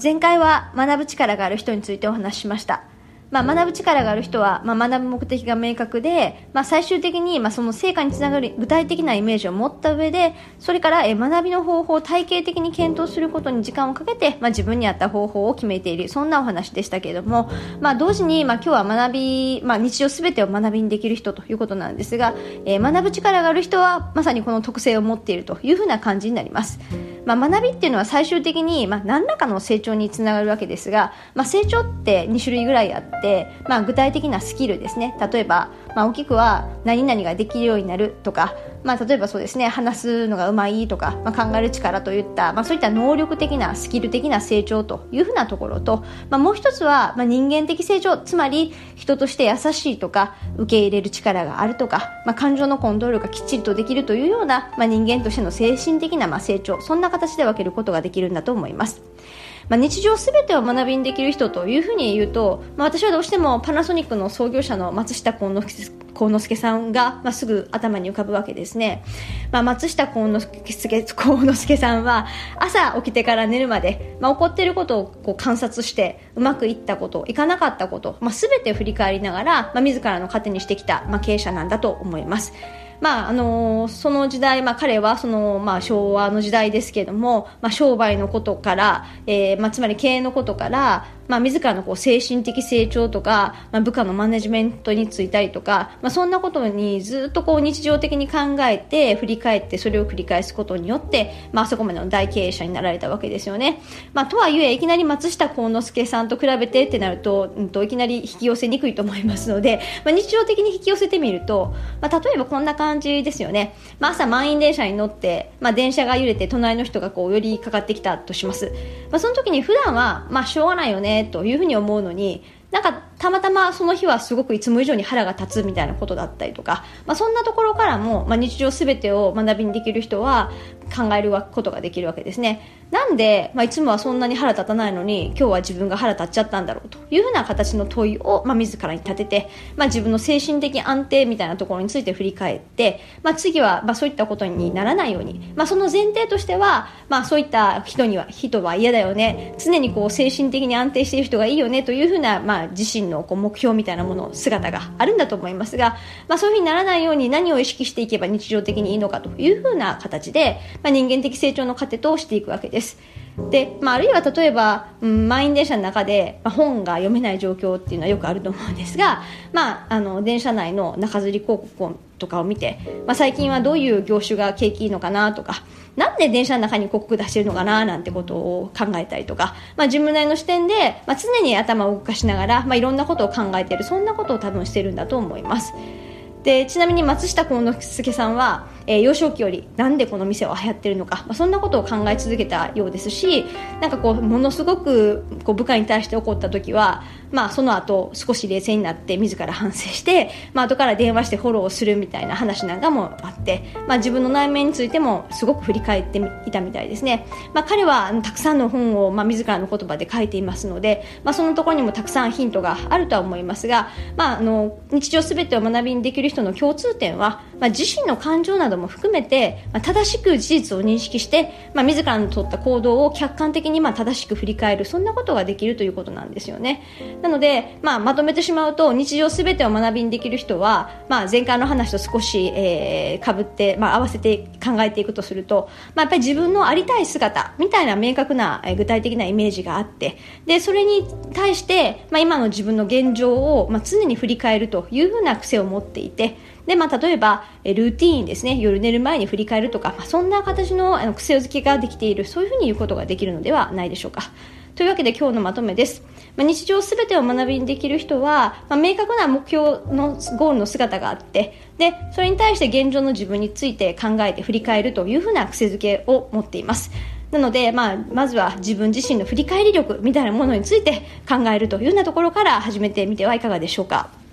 前回は学ぶ力がある人についてお話ししましたまあ、学ぶ力がある人は、まあ、学ぶ目的が明確で、まあ、最終的に、まあ、その成果につながる具体的なイメージを持った上でそれからえ学びの方法を体系的に検討することに時間をかけて、まあ、自分に合った方法を決めているそんなお話でしたけれども、まあ、同時に、まあ、今日は学び、まあ、日常すべてを学びにできる人ということなんですが、え、学ぶ力がある人はまさにこの特性を持っているというふうな感じになります。まあ、学びっていうのは最終的に、まあ、何らかの成長につながるわけですが、まあ、成長って2種類ぐらいあって、まあ、具体的なスキルですね。例えば、まあ、大きくは何々ができるようになるとか、まあ、例えばそうですね話すのがうまいとか、まあ、考える力といった、まあ、そういった能力的なスキル的な成長というふうなところと、まあ、もう一つは、まあ、人間的成長つまり人として優しいとか受け入れる力があるとか、まあ、感情のコントロールがきっちりとできるというような、まあ、人間としての精神的なまあ成長そんな形で分けることができるんだと思います。まあ、日常すべてを学びにできる人というふうに言うと、まあ、私はどうしてもパナソニックの創業者の松下幸之幸之助さんが、まあ、すぐ頭に浮かぶわけですね、まあ、松下幸之助幸之助さんは朝起きてから寝るまで、まあ、起こっていることをこう観察してうまくいったこといかなかったこと、まあ、全て振り返りながら、まあ、自らの糧にしてきた、まあ、経営者なんだと思います。まああの、その時代、まあ、彼はその、まあ、昭和の時代ですけども、まあ、商売のことから、えーまあ、つまり経営のことからまあ、自らのこう精神的成長とか、まあ、部下のマネジメントについたりとか、まあ、そんなことにずっとこう日常的に考えて振り返ってそれを繰り返すことによって、まあそこまでの大経営者になられたわけですよね。まあ、とはいえいきなり松下幸之助さんと比べてってなると,、うん、といきなり引き寄せにくいと思いますので、まあ、日常的に引き寄せてみると、まあ、例えばこんな感じですよね。まあ、朝満員電車に乗って、まあ、電車が揺れて隣の人がこう寄りかかってきたとします。まあ、その時に普段はまあしょうがないよねというふうに思うのになんかたまたまその日はすごくいつも以上に腹が立つみたいなことだったりとか、まあ、そんなところからも、まあ、日常すべてを学びにできる人は考えることができるわけですね。なんで、まあ、いつもはそんなに腹立たないのに今日は自分が腹立っちゃったんだろうと。いうふうな形の問いを、まあ、自らに立てて、まあ、自分の精神的安定みたいなところについて振り返って、まあ、次は、まあ、そういったことにならないように、まあ、その前提としては、まあ、そういった人には人は嫌だよね。常にこう精神的に安定している人がいいよね。というふうな、まあ、自身のこう目標みたいなもの姿があるんだと思いますが、まあ、そういうふうにならないように何を意識していけば日常的にいいのかというふうな形で、まあ、人間的成長の糧としていくわけです。で、まあ、あるいは例えば、うん、満員電車の中で、まあ、本が読めない状況っていうのはよくあると思うんですが、まあ、あの電車内の中吊り広告とかを見て、まあ、最近はどういう業種が景気いいのかなとかなんで電車の中に広告出してるのかななんてことを考えたりとか、まあ、自分なりの視点で、まあ、常に頭を動かしながら、まあ、いろんなことを考えているそんなことを多分してるんだと思います。でちなみに松下幸之助さんは、えー、幼少期よりなんでこの店は流行ってるのか、まあ、そんなことを考え続けたようですしなんかこうものすごくこう部下に対して怒った時はまあ、その後少し冷静になって自ら反省して、まあ後から電話してフォローするみたいな話なんかもあって、まあ、自分の内面についてもすごく振り返っていたみたいですね、まあ、彼はたくさんの本を、まあ、自らの言葉で書いていますので、まあ、そのところにもたくさんヒントがあるとは思いますが、まあ、あの日常すべてを学びにできる人の共通点は、まあ、自身の感情などども含めて、まあ、正しく事実を認識して、まあ、自らの取った行動を客観的にまあ正しく振り返るそんなことができるということなんですよね。なので、まあ、まとめてしまうと日常すべてを学びにできる人は、まあ、前回の話と少し、えー、かぶって、まあ、合わせて考えていくとすると、まあ、やっぱり自分のありたい姿みたいな明確な、具体的なイメージがあってでそれに対して、まあ、今の自分の現状を、まあ、常に振り返るというふうな癖を持っていてで、まあ、例えば、ルーティーンですね、夜寝る前に振り返るとか、まあ、そんな形のあの癖づけができている、そういうふうに言うことができるのではないでしょうか。というわけで今日のまとめです。まあ、日常すべてを学びにできる人は、まあ、明確な目標のゴールの姿があって、で、それに対して現状の自分について考えて振り返るというふうな癖づけを持っています。なので、まあ、まずは自分自身の振り返り力みたいなものについて考えるというようなところから始めてみてはいかがでしょうか。